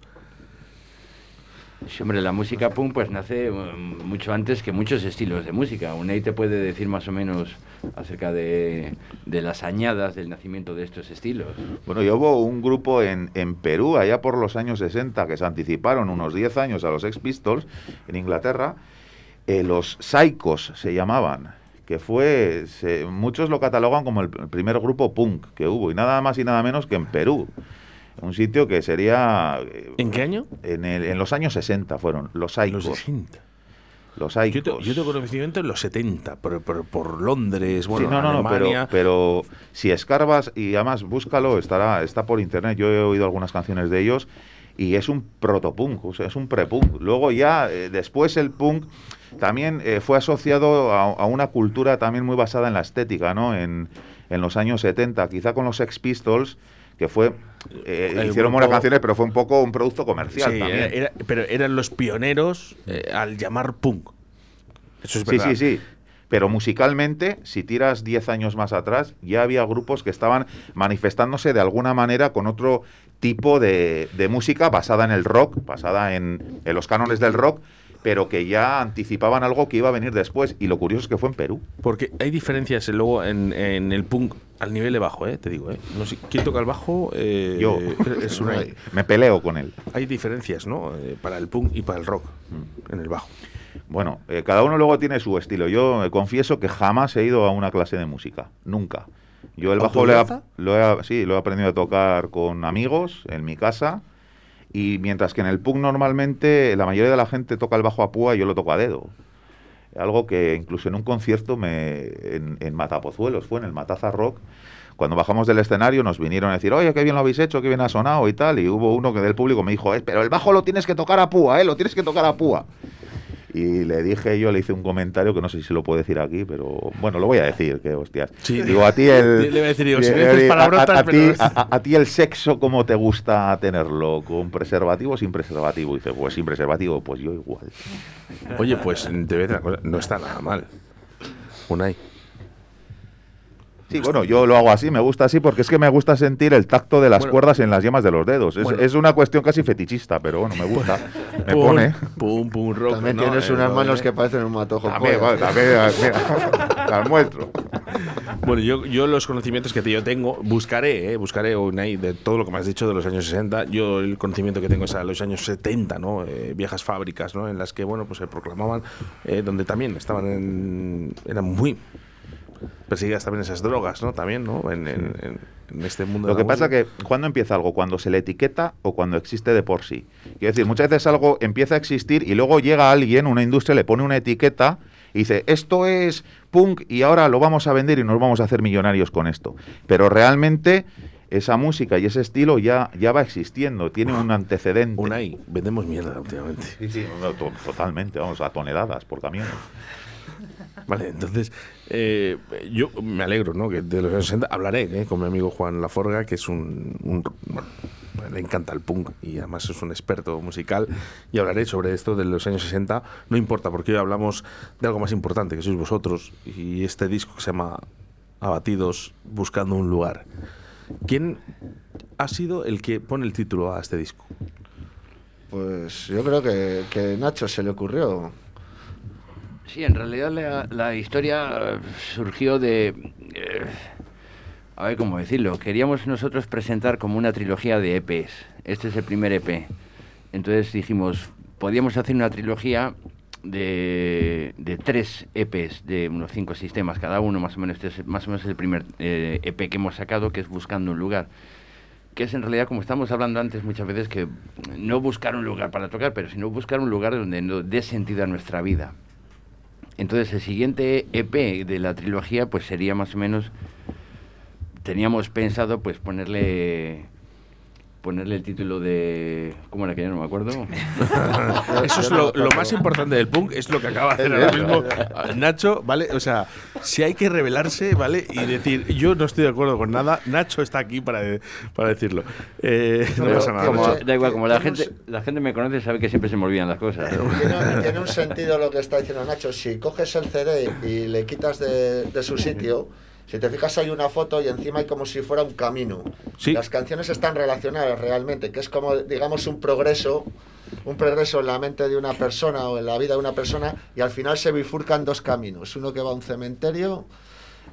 Sí, hombre, la música punk pues nace um, mucho antes que muchos estilos de música. Unai te puede decir más o menos acerca de, las añadas del nacimiento de estos estilos.
Bueno, y hubo un grupo en, en Perú, allá por los años 60, que se anticiparon unos 10 años a los Ex Pistols en Inglaterra. eh, los Psychos se llamaban, que fue, muchos lo catalogan como el primer grupo punk que hubo, y nada más y nada menos que en Perú. Un sitio que sería... eh,
¿En qué año?
En, el- en los años 60 fueron, los Psychos.
Los 60.
Los
Yo, te- yo tengo conocimiento en los 70, por, por, por Londres, bueno,
sí, no, no, no, pero, pero si escarbas y además búscalo, estará, está por internet. Yo he oído algunas canciones de ellos y es un protopunk, o sea, es un prepunk. Luego ya, eh, después el punk también eh, fue asociado a, a una cultura también muy basada en la estética, ¿no? En, en los años 70, quizá con los Sex Pistols, que fue, eh, hicieron buenas canciones, pero fue un poco un producto comercial
Sí,
también.
era- era- pero eran los pioneros eh, al llamar punk. Eso es
Sí,
verdad.
sí, sí. Pero musicalmente, si tiras 10 años más atrás, ya había grupos que estaban manifestándose de alguna manera con otro tipo de, de música basada en el rock, basada en, en los cánones del rock, pero que ya anticipaban algo que iba a venir después. Y lo curioso es que fue en Perú.
Porque hay diferencias eh, luego en, en el punk al nivel de bajo, eh, te digo. Eh. No sé, ¿Quién toca el bajo? Eh,
Yo
Es
me peleo con él.
Hay diferencias, ¿no? Eh, para el punk y para el rock
Mm.
en el bajo.
Bueno, eh, cada uno luego tiene su estilo. Yo confieso que jamás he ido a una clase de música, nunca. Yo el bajo lo he, lo he- sí, lo he aprendido a tocar con amigos en mi casa y mientras que en el punk normalmente la mayoría de la gente toca el bajo a púa y yo lo toco a dedo. Algo que incluso en un concierto me, en, Matapozuelos, fue en el Mataza Rock, cuando bajamos del escenario nos vinieron a decir, oye, qué bien lo habéis hecho, qué bien ha sonado y tal, y hubo uno que del público me dijo, "Eh, pero el bajo lo tienes que tocar a púa, ¿eh? Lo tienes que tocar a púa. Y le dije yo, le hice un comentario que no sé si lo puedo decir aquí, pero bueno, lo voy a decir, que hostias.
Sí.
Digo, a ti el...
Le- decir dices palabrotas, pero-
a- a ti el sexo, ¿cómo te gusta tenerlo? ¿Con preservativo o sin preservativo? Y dice, pues sin preservativo, pues yo igual.
Oye, pues te voy a decir una cosa, no está nada mal. Unai.
Sí, bueno, yo lo hago así, me gusta así porque es que me gusta sentir el tacto de las
Bueno.
cuerdas en las yemas de los dedos. Es,
Bueno.
es una cuestión casi fetichista, pero bueno, me gusta. me
Pum,
pone.
Pum, pum, rock.
También
¿no?
tienes
Eh,
unas manos que parecen un matojo.
También, bueno, también, mira, las muestro.
Bueno, yo, yo los conocimientos que yo tengo, buscaré, eh, buscaré Unai, de todo lo que me has dicho de los años 60. Yo el conocimiento que tengo es a los años 70, ¿no? Eh, viejas fábricas, ¿no? En las que, bueno, pues se proclamaban, eh, donde también estaban en, eran muy perseguidas también esas drogas, ¿no? También, ¿no? En, en- en- en este mundo
Lo que pasa
música.
que, ¿cuándo empieza algo? Cuando se le etiqueta o cuando existe de por sí. Quiero decir, muchas veces algo empieza a existir y luego llega alguien, una industria, le pone una etiqueta y dice, esto es punk y ahora lo vamos a vender y nos vamos a hacer millonarios con esto. Pero realmente esa música y ese estilo ya, ya va existiendo, tiene un antecedente.
Unai, vendemos mierda últimamente.
Sí, sí, no, to- totalmente, vamos, a toneladas por camiones.
Vale, entonces eh, yo me alegro, ¿no? Que de los años 60 hablaré eh, con mi amigo Juan Laforga, que es un, bueno, le encanta el punk y además es un experto musical y hablaré sobre esto de los años 60. No importa, porque hoy hablamos de algo más importante que sois vosotros y este disco que se llama Abatidos buscando un lugar. ¿Quién ha sido el que pone el título a este disco?
Pues yo creo que Nacho se le ocurrió.
Sí, en realidad la, historia surgió de... eh, a ver cómo decirlo. Queríamos nosotros presentar como una trilogía de EPs. Este es el primer EP. Entonces dijimos, podíamos hacer una trilogía de, de tres EPs de unos cinco sistemas cada uno, más o menos. Este es más o menos el primer eh, EP que hemos sacado, que es Buscando un lugar que es en realidad, como estamos hablando antes muchas veces, que no buscar un lugar para tocar, pero sino buscar un lugar donde nos dé sentido a nuestra vida. Entonces el siguiente EP de la trilogía pues sería más o menos, teníamos pensado pues ponerle ponerle el título de... ¿Cómo era que ya no me acuerdo?
Eso es lo, lo más importante del punk, es lo que acaba de hacer ahora mismo Nacho, ¿vale? O sea, si hay que revelarse, ¿vale? Y decir, yo no estoy de acuerdo con nada, Nacho está aquí para, de- para decirlo. Eh, no
Pero
pasa nada.
como- da igual, como la gente, la gente me conoce sabe que siempre se me olvidan las cosas.
Tiene, tiene un sentido lo que está diciendo Nacho. Si coges el CD y le quitas de, de su sitio, si te fijas hay una foto y encima hay como si fuera un camino.
Sí.
Las canciones están relacionadas realmente, que es como, digamos, un progreso, un progreso en la mente de una persona o en la vida de una persona y al final se bifurcan dos caminos. Uno que va a un cementerio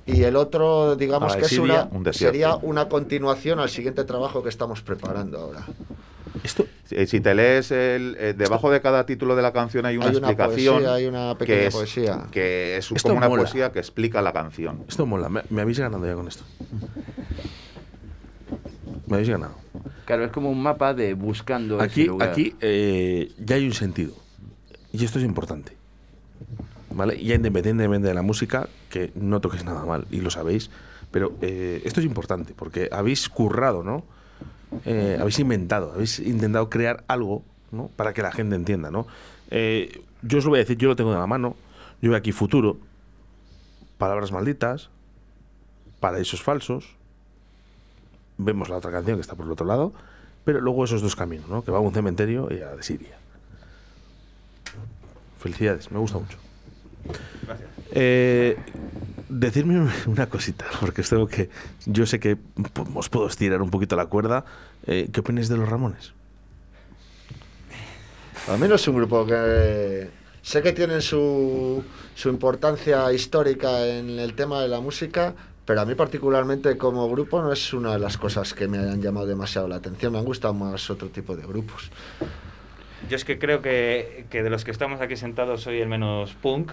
y el otro, digamos, que es una,
un
sería una continuación al siguiente trabajo que estamos preparando ahora.
Esto,
Si si te lees el, eh, debajo de cada título de la canción hay una
Hay una
explicación
poesía, hay una pequeña
que es,
poesía.
que es
Esto
como una
mola.
poesía que explica la canción.
esto mola, me, me habéis ganado ya con esto. Me habéis ganado.
Claro, es como un mapa de buscando ese
Aquí,
lugar.
aquí eh, ya hay un sentido. Y esto es importante. ¿Vale? Ya independientemente de la música, que no toquéis nada mal, y lo sabéis. Pero eh, esto es importante, porque habéis currado, ¿no? Eh, habéis inventado, habéis intentado crear algo, ¿no? Para que la gente entienda, ¿no? Eh, yo os lo voy a decir, yo lo tengo de la mano. Yo veo aquí futuro, palabras malditas, paraísos falsos. Vemos la otra canción que está por el otro lado, pero luego esos dos caminos, ¿no? Que va a un cementerio y a la de Siria. Felicidades, me gusta mucho. Eh, decirme una cosita, porque os tengo que. Yo sé que pues, os puedo estirar un poquito la cuerda. Eh, ¿Qué opináis de los Ramones?
A mí no es un grupo que... Sé que tienen su, su importancia histórica en el tema de la música, pero a mí particularmente como grupo no es una de las cosas que me hayan llamado demasiado la atención. Me han gustado más otro tipo de grupos.
Yo es que creo que, que de los que estamos aquí sentados soy el menos punk,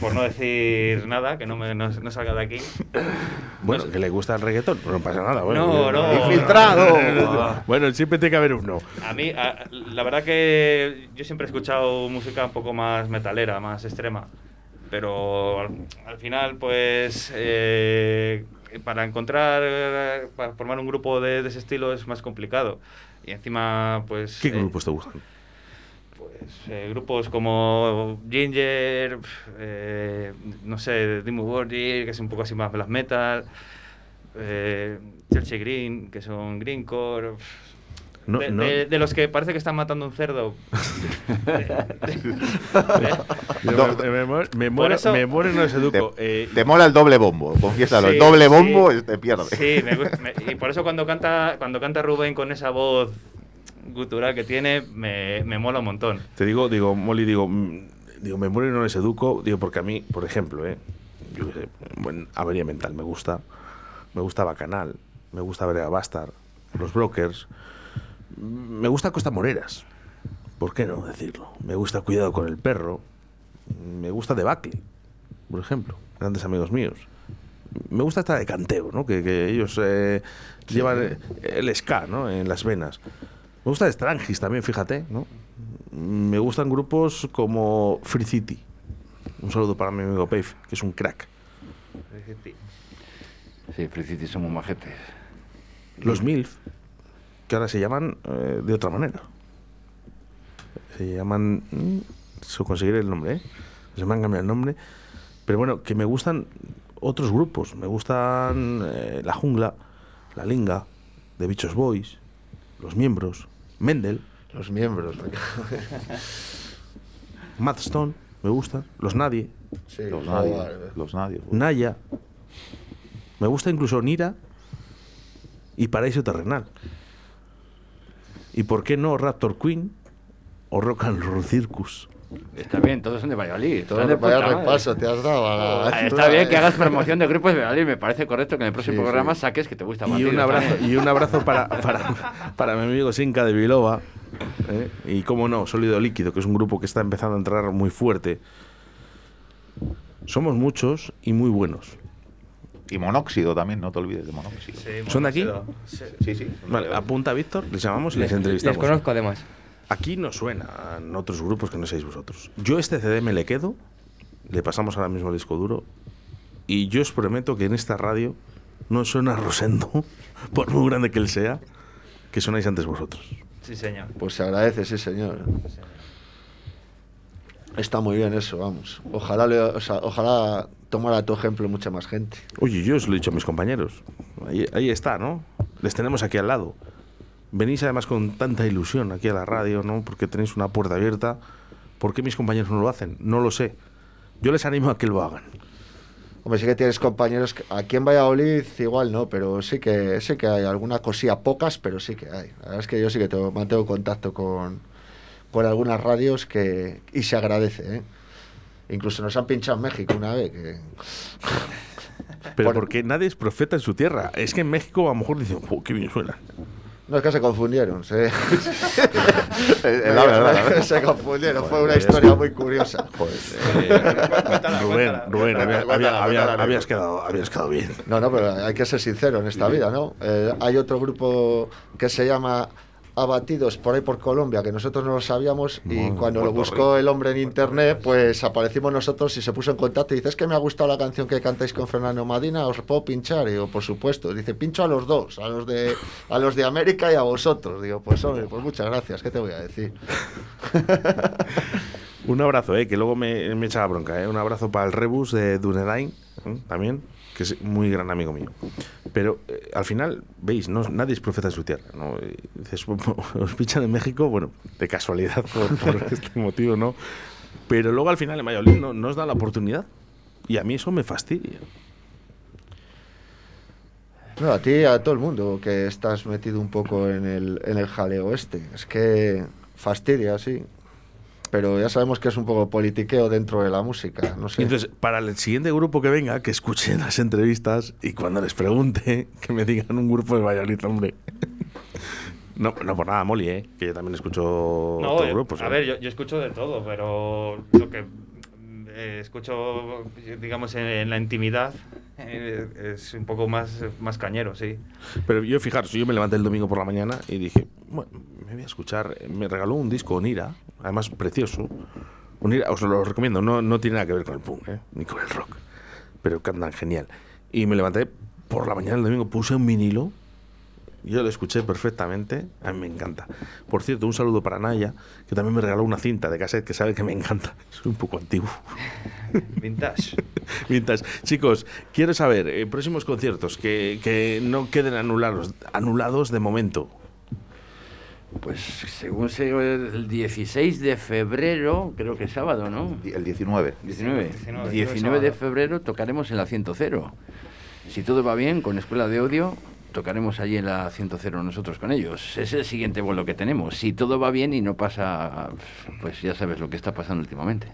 por no decir nada, que no, me, no, no salga de aquí.
Bueno, que le gusta el reggaetón, no pasa nada. Bueno,
No, no.
¡Infiltrado!
No.
Bueno, siempre tiene que haber uno.
A mí, a- la verdad que yo siempre he escuchado música un poco más metalera, más extrema. Pero al, al final, pues, eh, para encontrar, eh, para formar un grupo de, de ese estilo es más complicado. Y encima, pues...
¿Qué
eh,
grupos te gustan?
Pues eh, grupos como Ginger, eh, no sé, Dimmu Borgir, que es un poco así más black metal, eh, Chelsea Green, que son greencore,
No,
de,
no.
de- de los que parece que están matando un cerdo.
Me, me muero- me
Por
muero,
eso-
me muero y no les
Te,
educo. Eh,
te mola el doble bombo, confiésalo. el
Sí,
doble
sí.
bombo es- te pierde.
Sí, me y por eso cuando canta, cuando canta Rubén con esa voz gutural que tiene, me, me mola un montón.
Te digo, digo, Molly, digo, mm, digo, me muero y no les educo, digo, porque a mí, por ejemplo, eh, yo qué sé, bueno, avería mental me gusta, me gusta Bacanal, me gusta Brea Bastard, los Brokers, me gusta Costa Moreras, ¿por qué no decirlo? Me gusta Cuidado con el perro, me gusta Debacle, por ejemplo, grandes amigos míos. Me gusta esta de canteo, ¿no? Que, que ellos eh, llevan eh, el ska, ¿no? En las venas. Me gusta Strangis también, fíjate, ¿no? Me gustan grupos como Free City. Un saludo para mi amigo Pave, que es un crack.
Sí, Free City somos majetes.
Los MILF, que ahora se llaman eh, de otra manera. Se llaman... mm, Se conseguiré el nombre, ¿eh? Se me han cambiado el nombre. Pero bueno, que me gustan otros grupos. Me gustan eh, La Jungla, La Linga, The Bichos Boys, Los Miembros, Mendel,
Los miembros.
Madstone, me gustan, Los Nadie,
Sí,
Los nadie.
vale.
Los nadie.
Naya. Me gusta incluso Nira y Paraíso Terrenal. ¿Y por qué no Raptor Queen o Rock and Roll Circus?
Está bien, todos son de Valladolid.
Todo
están de
repaso te has dado a la
Ah, Está bien que
eh.
hagas promoción de grupos de Valladolid. Me parece correcto que en el próximo
Sí,
programa
sí.
saques que te gusta
Y
Valladolid
un abrazo, y un abrazo para, para, para mi amigo Sinca de Vilova. ¿eh? Y cómo no, Sólido Líquido, que es un grupo que está empezando a entrar muy fuerte. Somos muchos y muy buenos.
Y monóxido también, no te olvides de monóxido.
Sí,
¿Son de aquí?
Sí.
Sí, sí.
Vale, apunta a Víctor, les llamamos y les
Les
entrevistamos.
conozco además.
Aquí no suenan otros grupos que no seáis vosotros. Yo este CD me le quedo, le pasamos ahora mismo el disco duro, y yo os prometo que en esta radio no suena Rosendo, por muy grande que él sea, que sonáis antes vosotros.
Sí, señor.
Pues se agradece, sí, señor. Está muy bien eso, vamos. Ojalá, le- o sea, ojalá tomara tu ejemplo mucha más gente.
Oye, yo os lo he dicho a mis compañeros. Ahí, ahí está, ¿no? Les tenemos aquí al lado. Venís además con tanta ilusión aquí a la radio, ¿no? Porque tenéis una puerta abierta. ¿Por qué mis compañeros no lo hacen? No lo sé. Yo les animo a que lo hagan.
Hombre, sí que tienes compañeros que- aquí en Valladolid igual no, pero sí que sí que hay alguna cosilla, pocas, pero sí que hay. La verdad es que yo sí que tengo, mantengo contacto con, con algunas radios que y se agradece, ¿eh? Incluso nos han pinchado en México una vez que
Pero
Por-
porque nadie es profeta en su tierra. Es que en México a lo mejor dicen, "Jo, qué bien suena.
no es que se confundieron, se,
la verdad, la verdad.
se confundieron, fue una historia muy curiosa.
Cuéntala,
Rubén,
cuéntala.
Rubén, había-
Cuéntala,
había- había-
cuéntala.
habías, quedado, habías quedado bien.
No, no, pero hay que ser sincero en esta vida, ¿no? Eh, hay otro grupo que se llama Abatidos por ahí por Colombia, que nosotros no lo sabíamos, y
Bueno,
cuando lo buscó
Rico.
el hombre en internet, pues aparecimos nosotros y se puso en contacto y dice, es que me ha gustado la canción que cantáis con Fernando Madina, os puedo pinchar, y digo, por supuesto, dice, pincho a los dos, a los de a los de América y a vosotros, digo, pues hombre, pues muchas gracias, ¿qué te voy a decir?
Un abrazo, eh, que luego me, me echa la bronca. Eh. Un abrazo para el Rebus de Dunedain, eh, también, que es muy gran amigo mío. Pero eh, al final, veis, no, nadie es profeta en su tierra. ¿no? Dices, os pichan en México, bueno, de casualidad por, este motivo, ¿no? Pero luego al final en Valladolid no, no os da la oportunidad. Y a mí eso me fastidia.
No, a ti a todo el mundo que estás metido un poco en el, en el jaleo este. Es que fastidia, sí. Pero ya sabemos que es un poco politiqueo dentro de la música. No sé.
Y entonces, para el siguiente grupo que venga, que escuchen las entrevistas y cuando les pregunte, que me digan un grupo de Valladolid, hombre. No, no por nada, Molly, ¿eh? que yo también escucho
No,
otros
yo-
grupos.
a
¿eh?
ver, yo, yo escucho de todo, pero lo que eh, escucho, digamos, en, la intimidad eh, es un poco más, más cañero, sí.
Pero yo, fijaros, yo me levanté el domingo por la mañana y dije, bueno, me voy a escuchar. Me regaló un disco Onira, además precioso. Onira, os lo recomiendo, no, no tiene nada que ver con el punk, ¿eh? ni con el rock, pero cantan genial. Y me levanté por la mañana el domingo, puse un vinilo. Yo lo escuché perfectamente, a mí me encanta. Por cierto, un saludo para Naya, que también me regaló una cinta de cassette que sabe que me encanta. Soy un poco antiguo.
Vintage.
Vintage. Chicos, quiero saber, eh, próximos conciertos, que, que no queden anulados, anulados de momento.
Pues según se el 16 de febrero, creo que es sábado, ¿no?
El 19.
19.
19,
19 de febrero tocaremos en la 100. Si todo va bien, con Escuela de Odio, tocaremos allí en la 100 nosotros con ellos. Es el siguiente vuelo que tenemos. Si todo va bien y no pasa, pues ya sabes lo que está pasando últimamente.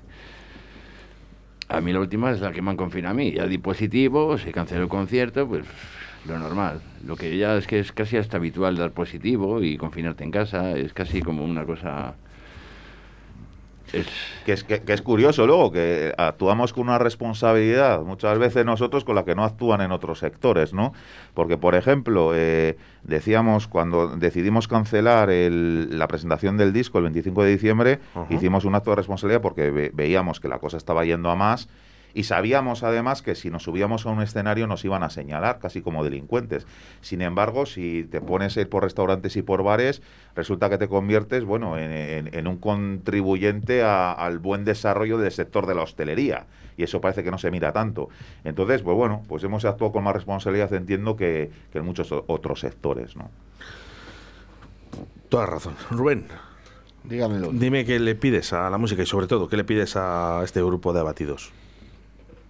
A mí la última es la que me han confinado a mí. Ya di positivo, se canceló el concierto, pues lo normal. Lo que ya es que es casi hasta habitual dar positivo y confinarte en casa. Es casi como una cosa... Es,
Que es, que, que es curioso luego que actuamos con una responsabilidad muchas veces nosotros con la que no actúan en otros sectores, ¿no? Porque, por ejemplo, eh, decíamos cuando decidimos cancelar el- la presentación del disco el 25 de diciembre,
Ajá.
hicimos un acto de responsabilidad porque ve- veíamos que la cosa estaba yendo a más y sabíamos además que si nos subíamos a un escenario nos iban a señalar casi como delincuentes. Sin embargo, si te pones a ir por restaurantes y por bares, resulta que te conviertes, bueno, en, en- en un contribuyente a- al buen desarrollo del sector de la hostelería. Y eso parece que no se mira tanto. Entonces, pues bueno, pues hemos actuado con más responsabilidad, entiendo, que, que en muchos otros sectores, ¿no?
Toda razón. Rubén,
Dígamelo.
dime qué le pides a la música y sobre todo, qué le pides a este grupo de abatidos.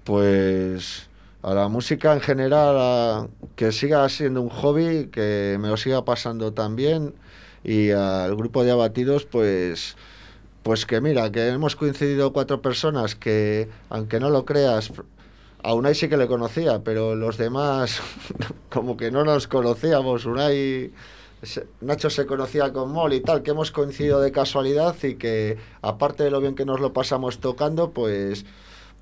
Pues a la música en general, que siga siendo un hobby, que me lo siga pasando también. Y al grupo de abatidos, pues, pues que mira, que hemos coincidido cuatro personas que, aunque no lo creas, a Unai sí que le conocía, pero los demás como que no nos conocíamos. Unai, Nacho se conocía con Mol y tal, que hemos coincidido de casualidad y que aparte de lo bien que nos lo pasamos tocando, pues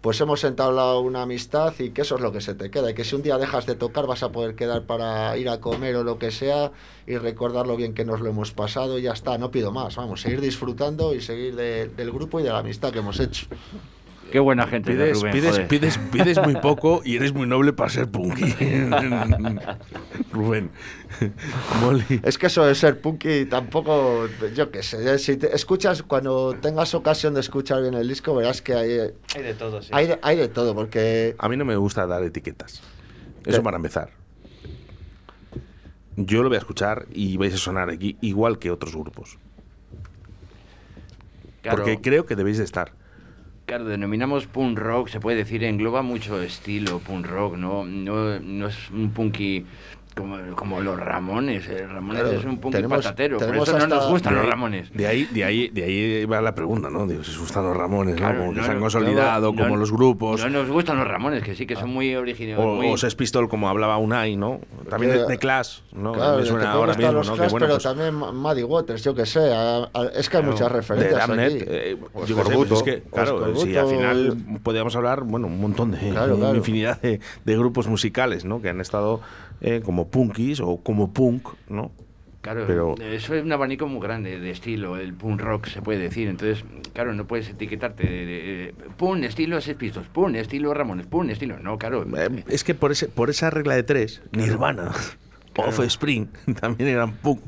pues hemos entablado una amistad y que eso es lo que se te queda. Y que si un día dejas de tocar vas a poder quedar para ir a comer o lo que sea y recordar lo bien que nos lo hemos pasado y ya está, no pido más. Vamos, seguir disfrutando y seguir de- del grupo y de la amistad que hemos hecho.
Qué buena gente de
Pides,
Rubén,
pides,
joder.
pides, pides muy poco y eres muy noble para ser punky. Rubén. Molly.
Es que eso de ser punky tampoco, yo qué sé, si te escuchas, cuando tengas ocasión de escuchar bien el disco, verás que hay,
Hay de todo, sí.
hay, de, hay de todo, porque
A mí no me gusta dar etiquetas. Eso
¿Qué?
para empezar. Yo lo voy a escuchar y vais a sonar aquí igual que otros grupos.
Claro,
Porque creo que debéis de estar.
Claro, denominamos punk rock, se puede decir, engloba mucho estilo punk rock, ¿no? No, no es un punky como, como los Ramones. eh, Ramones
Claro,
es un punky
tenemos-
patatero, por
tenemos
eso no nos gustan
de
los Ramones.
De ahí, de ahí, de ahí va la pregunta, ¿no? Digo, si os gustan los Ramones, ¿no?
Claro,
Como que
no,
se han
no,
consolidado,
no,
como
no,
los grupos.
No nos gustan los Ramones, que sí, que son muy originales.
o,
muy-
o Sex Pistol, como hablaba Unai, ¿no? También de,
Que-
de Clash, ¿no?
Claro,
Me suena ahora mismo,
los
¿no? Que
Clash,
bueno,
pero
pues,
también Muddy Waters, yo qué sé, a- a- es que hay muchas
de
referencias
Damned,
aquí.
eh, yo pues es que, claro, si al final podíamos hablar, bueno, un montón de, una infinidad de, de grupos musicales, ¿no? Que han estado eh, como punkis o como punk, ¿no?
Claro,
Pero-
eso es un abanico muy grande de estilo, el punk rock se puede decir. Entonces, claro, no puedes etiquetarte de, de- de- punk estilo Sex Pistols, punk estilo Ramones, punk estilo. No, claro.
Eh, es que por, ese, por esa regla de tres, Nirvana,
Claro.
Offspring, también eran punk.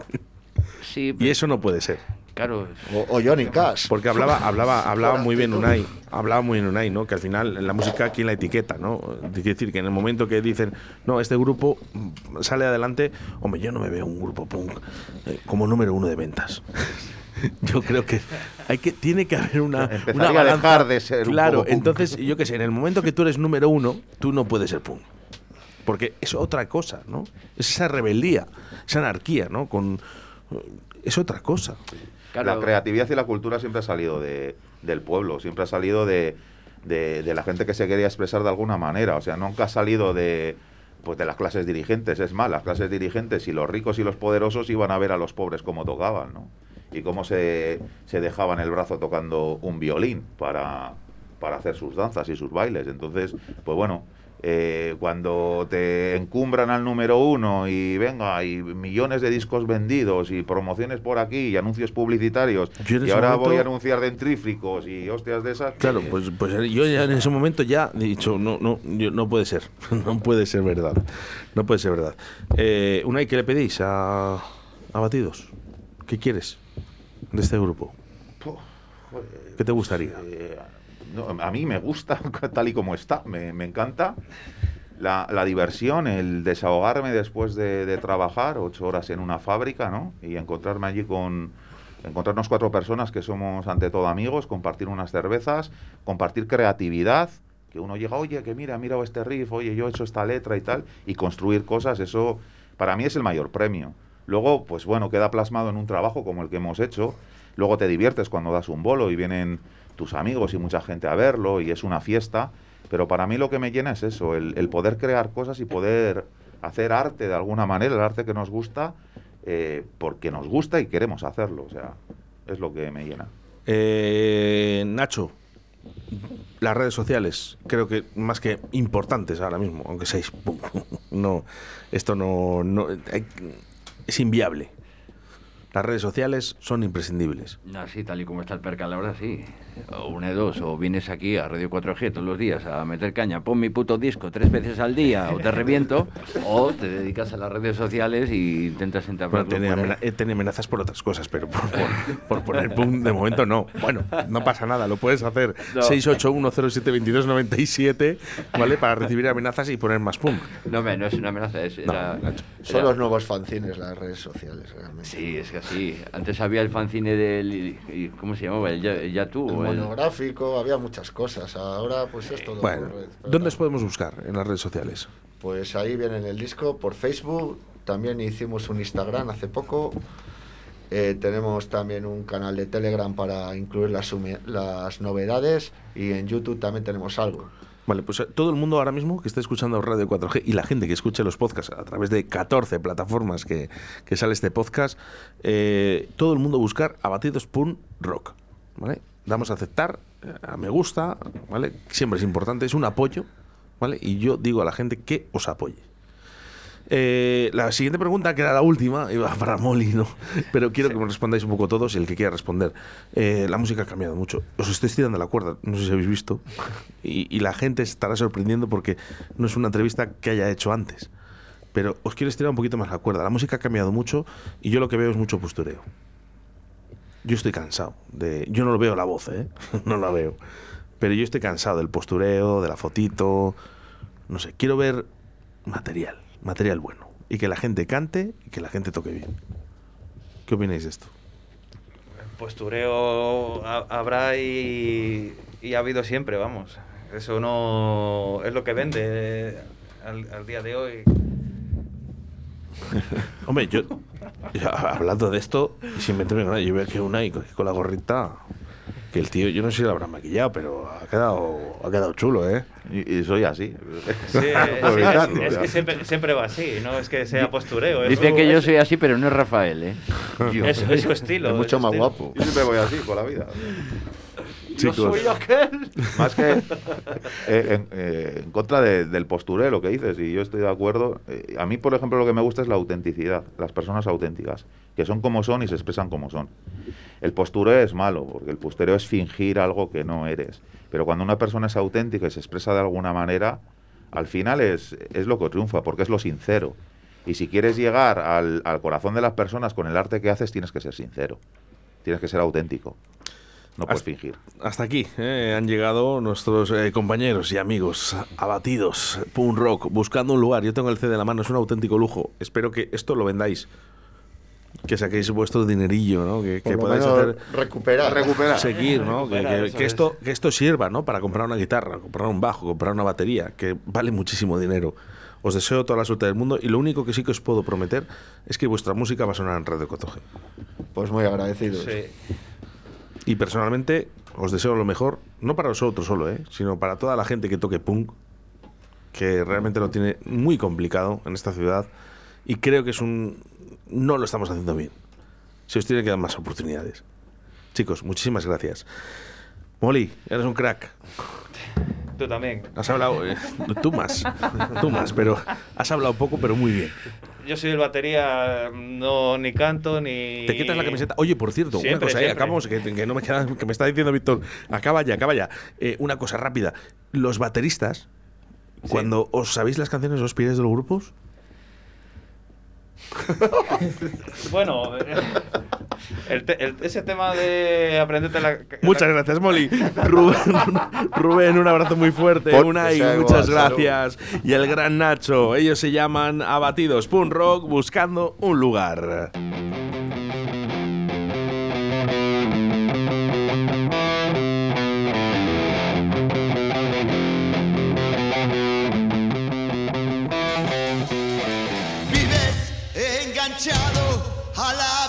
sí,
Y eso no puede ser.
Claro.
O, o Johnny Cash.
Porque hablaba, hablaba, hablaba muy bien. Unai, hablaba muy bien Unai, ¿no? Que al final la música quién la etiqueta, ¿no? Es decir, que en el momento que dicen, no, este grupo sale adelante, hombre, yo no me veo un grupo punk eh, como número uno de ventas. Yo creo que hay que tiene que haber una, una
a
balanza.
dejar de ser un
Claro,
punk.
entonces yo qué sé, en el momento que tú eres número uno, tú no puedes ser punk. Porque es otra cosa, ¿no? Es esa rebeldía, esa anarquía, ¿no? Con es otra cosa.
La creatividad y la cultura siempre ha salido de, del pueblo, siempre ha salido de, de- de la gente que se quería expresar de alguna manera. O sea, nunca ha salido de, pues, de las clases dirigentes. Es más, las clases dirigentes y los ricos y los poderosos iban a ver a los pobres cómo tocaban, ¿no? Y cómo se, se dejaban el brazo tocando un violín para, para hacer sus danzas y sus bailes. Entonces, pues bueno, eh, cuando te encumbran al número uno y venga, hay millones de discos vendidos y promociones por aquí y anuncios publicitarios y ahora
momento-
voy a anunciar dentríficos y hostias de esas.
Claro,
eh,
pues, pues yo ya en ese momento ya he dicho, no, no, yo- no puede ser, no puede ser verdad, no puede ser verdad. Eh, Unai, ¿qué le pedís a, a Batidos? ¿Qué quieres de este grupo?
joder,
¿Qué te gustaría?
eh, no, a mí me gusta tal y como está, me, me encanta. La, la diversión, el desahogarme después de, de trabajar ocho horas en una fábrica, ¿no? Y encontrarme allí con, encontrarnos cuatro personas que somos ante todo amigos, compartir unas cervezas, compartir creatividad, que uno llega, oye, que mira, mira este riff, oye, yo he hecho esta letra y tal, y construir cosas, eso para mí es el mayor premio. Luego, pues bueno, queda plasmado en un trabajo como el que hemos hecho, luego te diviertes cuando das un bolo y vienen tus amigos y mucha gente a verlo y es una fiesta, pero para mí lo que me llena es eso, el, el poder crear cosas y poder hacer arte de alguna manera, el arte que nos gusta, eh, porque nos gusta y queremos hacerlo, o sea, es lo que me llena.
Eh, Nacho, las redes sociales, creo que más que importantes ahora mismo, aunque seáis, no, esto no, no es inviable. Las redes sociales son imprescindibles.
Así, tal y como está el percal ahora, sí. O una de dos, o vienes aquí a Radio 4G todos los días a meter caña, pon mi puto disco tres veces al día o te reviento, o te dedicas a las redes sociales y intentas
Bueno,
entablarlo
tiene, eh, tiene amenazas por otras cosas, pero por, por- por poner pum, de momento no. Bueno, no pasa nada, lo puedes hacer.
No.
681072297, ¿vale? Para recibir amenazas y poner más pum.
No, no es una amenaza, es,
No,
era-
Nacho.
Son
era-
los nuevos fanzines las redes sociales, realmente.
Sí, es que así. Antes había el fanzine del. ¿Cómo se llamaba? El Ya, Ya tú.
El monográfico, había muchas cosas. Ahora, pues es todo.
Bueno,
red.
¿dónde os podemos buscar en las redes sociales?
Pues ahí viene en el disco por Facebook. También hicimos un Instagram hace poco. Eh, tenemos también un canal de Telegram para incluir las, novedades. Y en YouTube también tenemos algo.
Vale, pues eh, todo el mundo ahora mismo que esté escuchando Radio 4G y la gente que escuche los podcasts a través de 14 plataformas que, que sale este podcast, eh, todo el mundo buscar abatidos.rock. ¿Vale? Damos a aceptar eh, me gusta, ¿vale? Siempre es importante, es un apoyo, ¿vale? Y yo digo a la gente que os apoye. Eh, la siguiente pregunta, que era la última, iba para Molly, ¿no? Pero quiero que me respondáis un poco todos, el que quiera responder. Eh, la música ha cambiado mucho. Os estoy tirando la cuerda, no sé si habéis visto. Y, y la gente se estará sorprendiendo porque no es una entrevista que haya hecho antes. Pero os quiero estirar un poquito más la cuerda. La música ha cambiado mucho y yo lo que veo es mucho postureo. Yo estoy cansado de. Yo no lo veo la voz, ¿eh? no la veo. Pero yo estoy cansado del postureo, de la fotito. No sé, quiero ver material, material bueno. Y que la gente cante y que la gente toque bien. ¿Qué opináis de esto?
Postureo ha- habrá y, y ha habido siempre, vamos. Eso no es lo que vende al, al día de hoy.
Hombre, yo, yo, hablando de esto, y sin meterme con nada, yo veo que una y con la gorrita, que el tío, yo no sé si lo habrá maquillado, pero ha quedado, ha quedado chulo, ¿eh?
Y, y soy así.
Sí, sí, es, es que siempre, siempre va así, no es que sea postureo. es
Dice
su-
que yo
es-
soy así, pero no es Rafael, ¿eh? Yo.
Es, es su estilo.
Es
es
mucho
su
más
estilo.
guapo.
Yo siempre voy así por la vida.
Chicos,
Más que eh, en, eh, en contra de- del postureo, lo que dices, y yo estoy de acuerdo. eh, a mí, por ejemplo, lo que me gusta es la autenticidad, las personas auténticas, que son como son y se expresan como son. El postureo es malo, porque el postureo es fingir algo que no eres. Pero cuando una persona es auténtica y se expresa de alguna manera, al final es, es lo que triunfa, porque es lo sincero. Y si quieres llegar al, al corazón de las personas con el arte que haces, tienes que ser sincero. Tienes que ser auténtico. No puedes
Hasta-
fingir.
Hasta aquí eh, han llegado nuestros eh, compañeros y amigos abatidos, punk rock, buscando un lugar. Yo tengo el CD en la mano, es un auténtico lujo. Espero que esto lo vendáis, que saquéis vuestro dinerillo, ¿no? Que, que podáis hacer
recuperar.
Recuperar.
seguir, ¿no? Que,
Recuperar,
que- esto, que esto sirva, ¿no? Para comprar una guitarra, comprar un bajo, comprar una batería, que vale muchísimo dinero. Os deseo toda la suerte del mundo y lo único que sí que os puedo prometer es que vuestra música va a sonar en Radio Cotoge.
Pues muy agradecidos.
Sí.
Y personalmente os deseo lo mejor, no para vosotros solo, ¿eh? sino para toda la gente que toque punk, que realmente lo tiene muy complicado en esta ciudad y creo que es un... no lo estamos haciendo bien. Se os tiene que dar más oportunidades. Chicos, muchísimas gracias. Molly, eres un crack.
Tú también.
Has hablado... eh, tú más. Tú más, pero has hablado poco, pero muy bien.
Yo soy el batería, no ni canto ni.
Te quitas la camiseta. Oye, por cierto, una cosa, eh, acabamos, que, que no me queda, que me está diciendo Víctor, acaba ya, acaba ya. Eh, una cosa rápida. Los bateristas, cuando os sabéis las canciones, os pides de los grupos.
Bueno, eh, el te- el- ese tema de aprenderte la.
Muchas gracias, Molly. Rubén, Rubén, un abrazo muy fuerte.
Por-
Unai,
sea
muchas
igual,
gracias. Y el gran Nacho. Ellos se llaman Abatidos Punk Rock buscando un lugar.
Hala